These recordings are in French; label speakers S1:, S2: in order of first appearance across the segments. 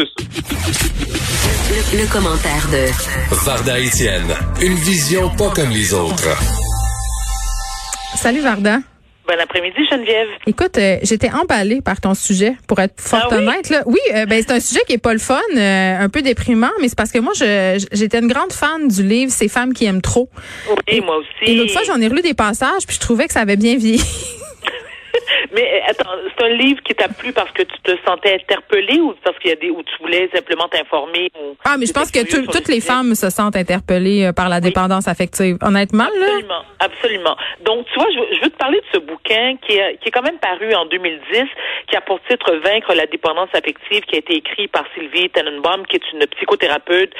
S1: Le, le commentaire de
S2: Varda Etienne, une vision pas comme les autres.
S3: Salut Varda.
S4: Bon après-midi, Geneviève.
S3: Écoute, euh, j'étais emballée par ton sujet, pour être fort
S4: Ah oui?
S3: honnête. Là. Oui, euh, ben, c'est un sujet qui est pas le fun, euh, un peu déprimant, mais c'est parce que moi, je, j'étais une grande fan du livre Ces femmes qui aiment trop.
S4: Oui, moi aussi.
S3: Et l'autre fois, j'en ai relu des passages, puis je trouvais que ça avait bien vieilli.
S4: Mais euh, attends, c'est un livre qui t'a plu parce que tu te sentais interpellée ou parce qu'il y a des où tu voulais simplement t'informer ou
S3: Ah, mais je pense que toutes
S4: le
S3: les femmes se sentent interpellées euh, par la dépendance affective. Honnêtement, là.
S4: Absolument, absolument. Donc, tu vois, je, veux- je veux te parler de ce bouquin qui est, qui est quand même paru en 2010, qui a pour titre Vaincre la dépendance affective, qui a été écrit par Sylvie Tenenbaum, qui est une psychothérapeute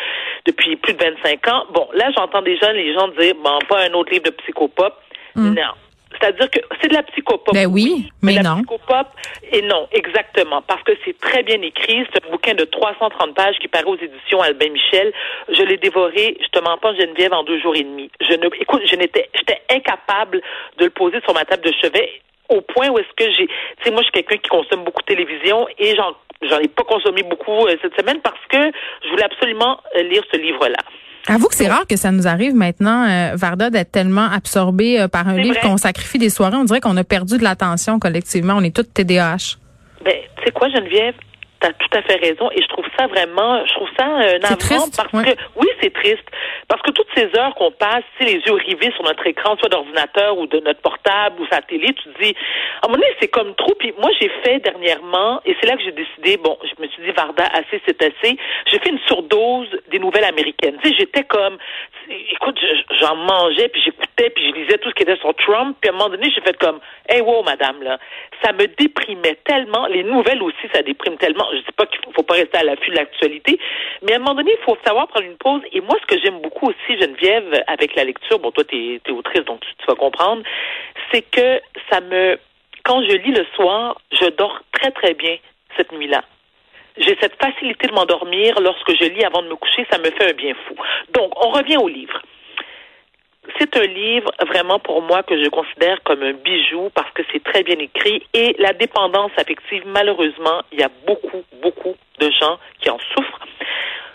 S4: depuis plus de 25 ans. Bon, là, j'entends déjà les gens dire, bon, pas un autre livre de psychopop. Non. C'est-à-dire que c'est de la psychopop.
S3: Ben oui, mais
S4: la
S3: non.
S4: psychopop, et non, exactement, parce que c'est très bien écrit. C'est un bouquin de 330 pages qui paraît aux éditions Albin Michel. Je l'ai dévoré, je te mens pas, Geneviève, en deux jours et demi. Je ne, écoute, je n'étais, j'étais incapable de le poser sur ma table de chevet au point où est-ce que j'ai, tu sais, moi, je suis quelqu'un qui consomme beaucoup de télévision et j'en, j'en ai pas consommé beaucoup euh, cette semaine parce que je voulais absolument euh, lire ce livre-là.
S3: Avoue que c'est rare que ça nous arrive maintenant, euh, Varda, d'être tellement absorbé euh, par un livre qu'on sacrifie des soirées. On dirait qu'on a perdu de l'attention collectivement. On est toutes TDAH.
S4: Ben, tu sais quoi, Geneviève? T'as tout à fait raison et je trouve ça vraiment, je trouve ça euh, navrant parce
S3: ouais.
S4: que oui c'est triste parce que toutes ces heures qu'on passe, sais, les yeux rivés sur notre écran, soit d'ordinateur ou de notre portable ou sa télé, tu te dis, à un moment donné c'est comme trop. Puis moi j'ai fait dernièrement et c'est là que j'ai décidé, bon, je me suis dit Varda, assez c'est assez. J'ai fait une surdose des nouvelles américaines. Tu sais, j'étais comme, écoute, je- j'en mangeais puis j'écoutais puis je lisais tout ce qui était sur Trump. Puis à un moment donné j'ai fait comme, hey wow madame là, ça me déprimait tellement. Les nouvelles aussi ça déprime tellement. Je dis pas qu'il faut, faut pas rester à l'affût de l'actualité, mais à un moment donné il faut savoir prendre une pause. Et moi ce que j'aime beaucoup aussi Geneviève avec la lecture, bon toi t'es es autrice donc tu, tu vas comprendre, c'est que ça me, quand je lis le soir, je dors très très bien cette nuit-là. J'ai cette facilité de m'endormir lorsque je lis avant de me coucher, ça me fait un bien fou. Donc, on revient au livre. C'est un livre vraiment pour moi que je considère comme un bijou parce que c'est très bien écrit et la dépendance affective, malheureusement, il y a beaucoup, beaucoup de gens qui en souffrent.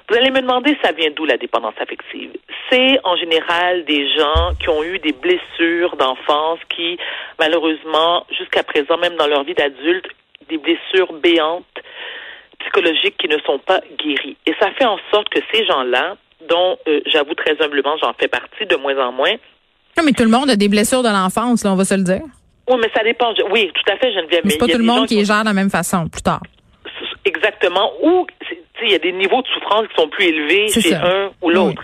S4: Vous allez me demander, ça vient d'où la dépendance affective? C'est en général des gens qui ont eu des blessures d'enfance qui, malheureusement, jusqu'à présent, même dans leur vie d'adulte, des blessures béantes, psychologiques qui ne sont pas guéries. Et ça fait en sorte que ces gens-là, dont euh, j'avoue très humblement, j'en fais partie de moins en moins,
S3: Non, mais tout le monde a des blessures de l'enfance, là, on va se le dire.
S4: oui, mais ça dépend. Oui, tout à fait, Geneviève.
S3: Mais c'est pas tout le monde qui les gère de la même façon, plus tard.
S4: Exactement. Ou il y a des niveaux de souffrance qui sont plus élevés chez
S3: ça.
S4: un ou l'autre.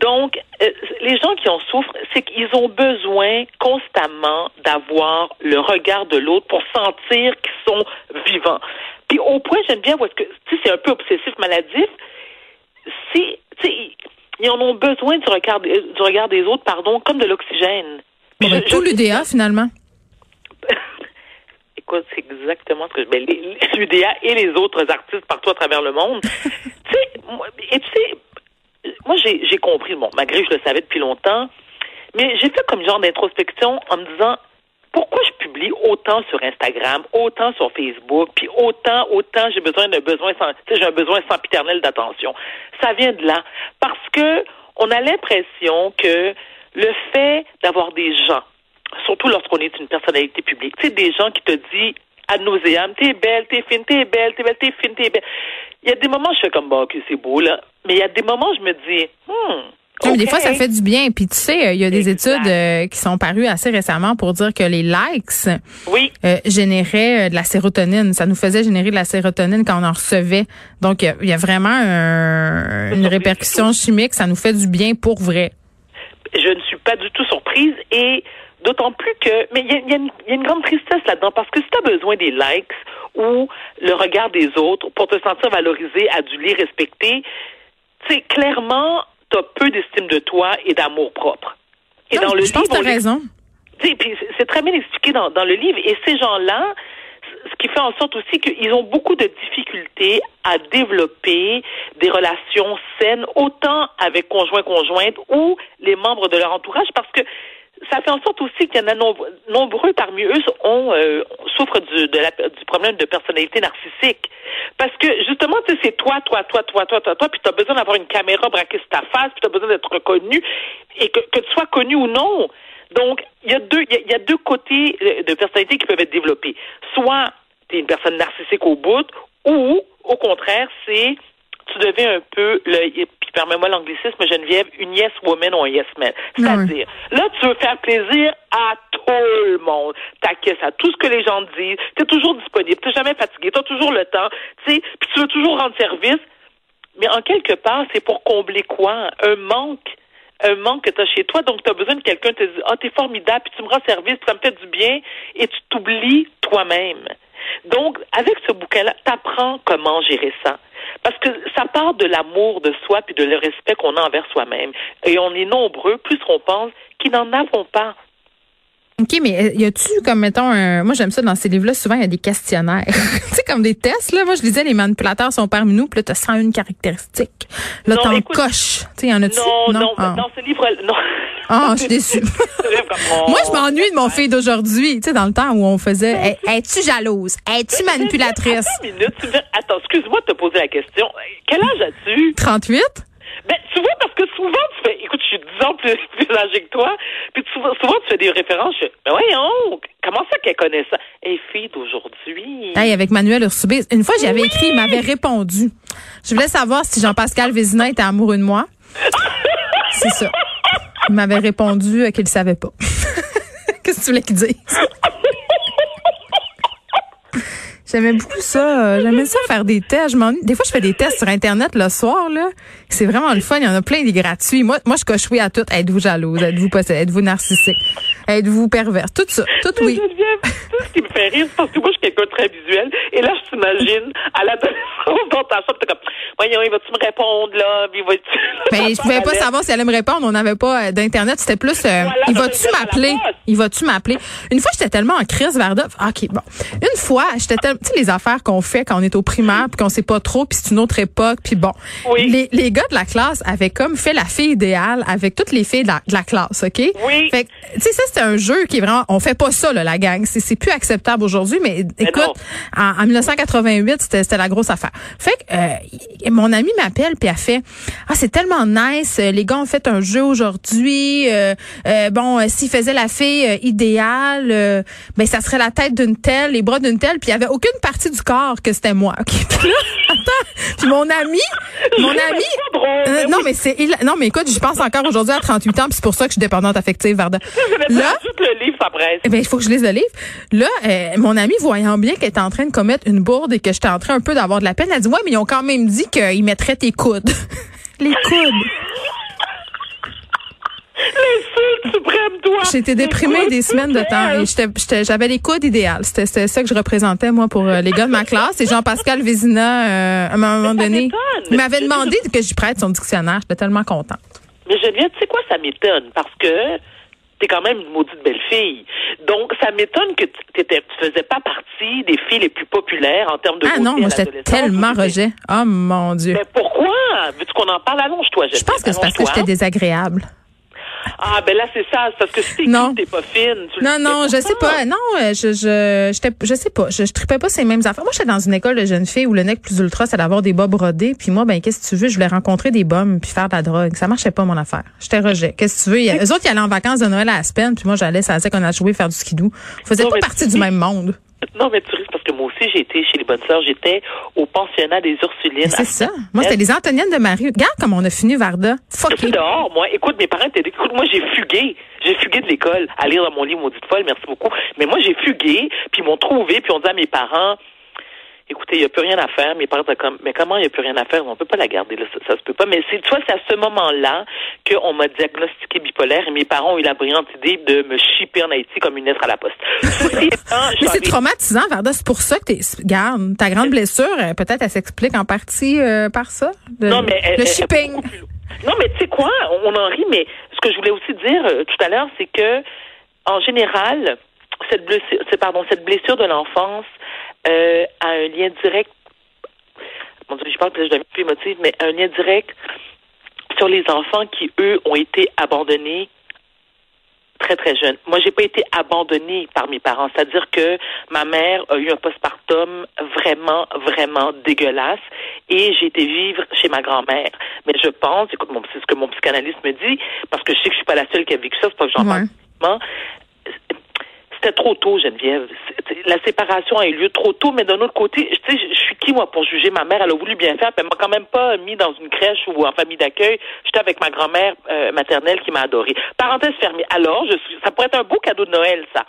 S4: Donc, euh, les gens qui en souffrent, c'est qu'ils ont besoin constamment d'avoir le regard de l'autre pour sentir qu'ils sont vivants. Puis au point, j'aime bien parce que tu sais, c'est un peu obsessif maladif. C'est, tu sais, ils en ont besoin du regard, des- du regard des autres, pardon, comme de l'oxygène.
S3: Bon, ben, tout l'UDA, finalement.
S4: Écoute, c'est exactement ce que je. Ben, l'UDA et les autres artistes partout à travers le monde. tu sais, et tu sais, moi, j'ai j'ai compris, bon, malgré que je le savais depuis longtemps, mais j'ai fait comme genre d'introspection en me disant pourquoi je publie autant sur Instagram, autant sur Facebook, puis autant, autant j'ai besoin d'un besoin sans, j'ai un besoin sempiternel d'attention? Ça vient de là. Parce que on a l'impression que le fait d'avoir des gens, surtout lorsqu'on est une personnalité publique, tu sais, des gens qui te disent ad nauseam, t'es belle, t'es fine, t'es belle, t'es belle, t'es fine, t'es belle. Il y a des moments, je fais comme, bon, ok, c'est beau, là. Mais il y a des moments, je me dis, hmm,
S3: Mais Des fois, ça fait du bien. Puis tu sais, euh, il y a des
S4: Exact.
S3: études euh, qui sont parues assez récemment pour dire que les likes
S4: Oui,
S3: euh, généraient de la sérotonine. Ça nous faisait générer de la sérotonine quand on en recevait. Donc, il y a- il y, a vraiment un- une répercussion chimique. Ça nous fait du bien pour vrai.
S4: je ne suis pas du tout surprise et d'autant plus que, mais il y a, y une- il y a une grande tristesse là-dedans parce que si tu as besoin des likes ou le regard des autres pour te sentir valorisé, adulé, respecté, tu sais, clairement, tu as peu d'estime de toi et d'amour propre. Et
S3: Non,
S4: dans le
S3: je pense que tu raison.
S4: c'est- très bien expliqué dans, dans le livre. Et ces gens-là, ce qui fait en sorte aussi qu'ils ont beaucoup de difficultés à développer des relations saines, autant avec conjoint-conjointe ou les membres de leur entourage, parce que ça fait en sorte aussi qu'il y en a nombreux, parmi eux ont euh, souffrent du, du problème de personnalité narcissique. Parce que justement, tu sais, c'est toi, toi, toi, toi, toi, toi, toi, puis tu as besoin d'avoir une caméra braquée sur ta face, puis tu as besoin d'être reconnu, et que, que tu sois connu ou non. Donc, il y a deux, a deux côtés euh, de personnalité qui peuvent être développés. Soit tu es une personne narcissique au bout, ou au contraire, c'est tu deviens un peu permets-moi l'anglicisme Geneviève une yes woman ou un yes man. C'est-à-dire là tu veux faire plaisir à tout le monde. T'acquiesces à tout ce que les gens disent. Tu es toujours disponible tu jamais fatigué tu as toujours le temps tu puis tu veux toujours rendre service. Mais en quelque part c'est pour combler quoi? Un manque un manque que tu as chez toi, donc tu as besoin de quelqu'un qui te dit Ah, t'es formidable, puis tu me rends service, puis ça me fait du bien, et tu t'oublies toi-même. Donc, avec ce bouquin-là, tu apprends comment gérer ça. Parce que ça part de l'amour de soi puis de le respect qu'on a envers soi-même. Et on est nombreux, plus qu'on pense, qui n'en avons pas.
S3: OK, mais euh, y a-tu, comme mettons, un... moi j'aime ça dans ces livres-là, souvent il y a des questionnaires. tu sais, comme des tests, là. Moi je disais, les manipulateurs sont parmi nous, puis là, tu une caractéristique. Là, t'en coches. Tu sais, y en a-tu?
S4: Non, non, non, ah. dans ce livre non.
S3: Ah, je suis déçue. moi, je m'ennuie de mon fille d'aujourd'hui, tu sais, dans le temps où on faisait, es-tu jalouse? Es-tu manipulatrice?
S4: Une attends, excuse-moi de te poser la question. Quel âge as-tu?
S3: 38?
S4: Ben, tu vois, parce que souvent, tu fais, écoute, je suis 10 ans plus, plus âgé que toi, puis souvent, souvent, tu fais des références, je fais, mais voyons, comment ça qu'elle connaît ça? Et fille d'aujourd'hui.
S3: Hey, avec Manuel Ursubé, une fois, j'avais écrit, il m'avait répondu. Je voulais savoir si Jean-Pascal Vézina était amoureux de moi. C'est ça. Il m'avait répondu qu'il ne savait pas. Qu'est-ce que tu voulais qu'il dise? J'aimais beaucoup ça. Euh, j'aimais ça faire des tests. Je des fois, je fais des tests sur Internet le soir. là. C'est vraiment le fun. Il y en a plein des gratuits. Moi, moi je coche oui à tout. Êtes-vous jalouse? Êtes-vous possédée? Êtes-vous narcissique? Êtes-vous perverse? Tout ça. Tout oui.
S4: tout ce qui me fait rire, c'est parce que moi, je suis quelqu'un de très visuel. Et là, je t'imagine, à l'adolescence, dans ta chambre, t'es comme, voyons, il va-tu me répondre, là? Il va
S3: Mais je pouvais pas savoir si elle allait me répondre. On n'avait pas euh, d'Internet. C'était plus, euh, il va-tu m'appeler? Il va-tu m'appeler? Une fois, j'étais tellement en crise, Varda. OK, bon. Une fois, j'étais tellement, tu sais, les affaires qu'on fait quand on est au primaire, puis qu'on sait pas trop, puis c'est une autre époque, puis bon.
S4: Oui.
S3: Les, les gars de la classe avaient comme fait la fille idéale avec toutes les filles de la, de la classe, OK?
S4: Oui.
S3: Fait tu sais, ça, c'est un jeu qui est vraiment, on fait pas ça, là, la gang. C'est plus acceptable aujourd'hui, mais, écoute, en, 1988, c'était la grosse affaire. Fait que euh, mon ami m'appelle puis a fait, ah, c'est tellement nice, les gars ont fait un jeu aujourd'hui. Euh, euh, bon, s'ils faisaient la fille idéale, ben ça serait la tête d'une telle, les bras d'une telle, puis il y avait aucune partie du corps que c'était moi. Puis là, attends, puis mon ami, mon ami, non mais c'est, non mais écoute, je pense encore aujourd'hui à 38 ans, puis c'est pour ça que je suis dépendante affective, Varda.
S4: Là, le livre.
S3: Eh ben, il faut que je lise le livre. Là, euh, mon ami, voyant bien qu'elle était en train de commettre une bourde et que j'étais en train un peu d'avoir de la peine, elle dit, ouais, mais ils ont quand même dit qu'ils mettraient tes coudes. Les coudes.
S4: Les suprêmes toi.
S3: J'étais déprimée des semaines de temps et j'avais les coudes idéales. C'était ça que je représentais, moi, pour euh, les gars de ma classe. Et Jean-Pascal Vézina, euh, à un moment donné, il m'avait demandé que je prête son dictionnaire. J'étais tellement contente.
S4: Mais Geneviève, tu sais quoi, ça m'étonne parce que t'es quand même une maudite belle fille. Donc, ça m'étonne que tu ne faisais pas partie des filles les plus populaires en termes de
S3: Ah non, moi, j'étais tellement rejet. Oh mon Dieu.
S4: Mais pourquoi? Veux-tu qu'on en parle? Allonge-toi,
S3: Je pense que c'est parce que j'étais désagréable.
S4: Ah ben là c'est ça, parce que si t'es t'es pas fine. Tu
S3: non non, je sais pas. Non, euh, je je je sais pas, je, je tripais pas ces mêmes affaires. Moi j'étais dans une école de jeunes filles où le nec plus ultra c'est d'avoir des bas brodés, puis moi ben qu'est-ce que tu veux, je voulais rencontrer des bombes puis faire de la drogue. Ça marchait pas mon affaire. J'étais rejet. Qu'est-ce que tu veux, y eux autres ils allaient en vacances de Noël à Aspen, puis moi j'allais ça qu'on a joué faire du skidoo. On faisait pas partie du même monde.
S4: Non, mais tu risques parce que moi aussi, j'ai été chez les bonnes sœurs. J'étais au pensionnat des Ursulines.
S3: C'est ça. Moi, c'était les Antoniennes de Marie. Regarde comme on a fini, Varda. Fuck
S4: dehors, moi. Écoute, mes parents étaient... Écoute, moi, j'ai fugué. J'ai fugué de l'école à lire dans mon livre Maudite folle. Merci beaucoup. Mais moi, j'ai fugué, puis ils m'ont trouvé, puis on dit à mes parents écoutez, il n'y a plus rien à faire. Mes parents étaient comme, mais comment il n'y a plus rien à faire? On ne peut pas la garder, là, ça, se peut pas. Mais c'est, tu vois, c'est à ce moment-là qu'on m'a diagnostiqué bipolaire et mes parents ont eu la brillante idée de me chipper en Haïti comme une lettre à la poste.
S3: mais c'est traumatisant, Varda. C'est pour ça que t'es, garde, ta grande blessure, euh, peut-être, elle s'explique en partie euh, par ça.
S4: non, mais
S3: le shipping.
S4: non, mais tu sais quoi? On en rit, mais ce que je voulais aussi dire euh, tout à l'heure, c'est que, en général, cette blessure, pardon, cette blessure de l'enfance, euh, a un lien direct. Mon Dieu, je que je deviens plus émotive, mais un lien direct sur les enfants qui, eux, ont été abandonnés très, très jeune. Moi, j'ai pas été abandonnée par mes parents. C'est-à-dire que ma mère a eu un postpartum vraiment, vraiment dégueulasse et j'ai été vivre chez ma grand-mère. Mais je pense, écoute, c'est ce que mon psychanalyste me dit, parce que je sais que je suis pas la seule qui a vécu ça, c'est pas que j'en parle c'était trop tôt, Geneviève. La séparation a eu lieu trop tôt, mais d'un autre côté, tu sais, je suis qui, moi, pour juger ma mère? Elle a voulu bien faire, puis elle m'a quand même pas mis dans une crèche ou en famille d'accueil. J'étais avec ma grand-mère euh, maternelle qui m'a adorée. Parenthèse fermée. Alors, je suis, ça pourrait être un beau cadeau de Noël, ça.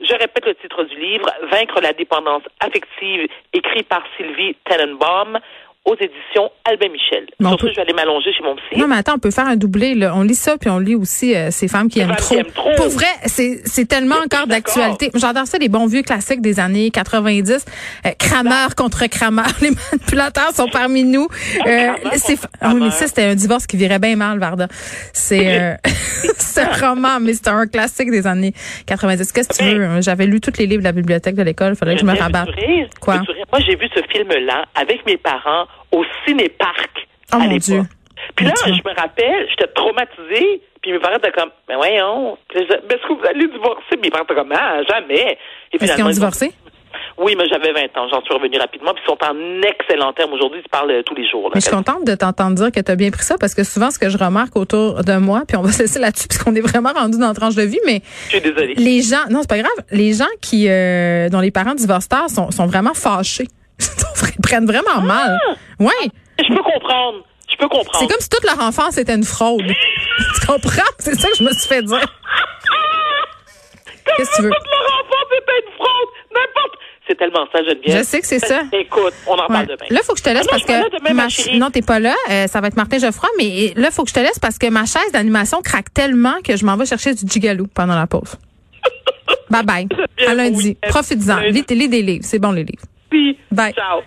S4: Je répète le titre du livre, Vaincre la dépendance affective, écrit par Sylvie Tenenbaum aux éditions Albin Michel. Surtout, je vais aller m'allonger chez mon psy.
S3: Non, mais attends, on peut faire un doublé. Là. On lit ça, puis on lit aussi euh, ces femmes qui, aiment, trop. Pour vrai, c'est, c'est tellement encore d'actualité. J'adore ça, les bons vieux classiques des années 90. Euh, Kramer contre Kramer. Les manipulateurs sont parmi nous. Euh, c'est, ah oui, mais ça, c'était un divorce qui virait bien mal, Varda. C'est, euh, c'est un roman, mais c'est un classique des années 90. Qu'est-ce que tu veux? J'avais lu tous les livres de la bibliothèque de l'école. Fallait que je me rabatte.
S4: Quoi? Moi, j'ai vu ce film-là avec mes parents au ciné-parc oh, à l'époque. Puis là, je me rappelle, j'étais traumatisée, puis mes parents étaient comme, mais voyons, est-ce que vous allez divorcer? Mes parents étaient comme, ah, jamais.
S3: Est-ce qu'ils ont divorcé?
S4: Oui, mais j'avais 20 ans. J'en suis revenue rapidement. Puis ils sont en excellent terme aujourd'hui. Ils parlent euh, tous les jours.
S3: mais je suis contente de t'entendre dire que tu as bien pris ça parce que souvent, ce que je remarque autour de moi, puis on va se laisser là-dessus puisqu'on est vraiment rendu dans la tranche de vie, mais.
S4: Je suis désolée.
S3: Les gens, non, c'est pas grave. Les gens qui, euh, dont les parents divorcent tard sont, sont vraiment fâchés. Ils prennent vraiment mal. Ah!
S4: Oui. Je peux comprendre. Je peux comprendre.
S3: C'est comme si toute leur enfance était une fraude. tu comprends? C'est ça que je me suis fait dire.
S4: Qu'est-ce que tu veux? Toute leur enfance était une fraude. N'importe. C'est tellement ça, Geneviève.
S3: Je sais que c'est ça.
S4: Écoute, on en parle demain.
S3: Là, il faut que je te laisse ah parce que. Demain, ma... Non, t'es pas là. Euh, ça va être Martin Geoffroy, mais là, il faut que je te laisse parce que ma chaise d'animation craque tellement que je m'en vais chercher du gigalou pendant la pause. bye bye. À lundi. Profites-en. Lis, lis des livres. C'est bon, les livres.
S4: Bye. Ciao.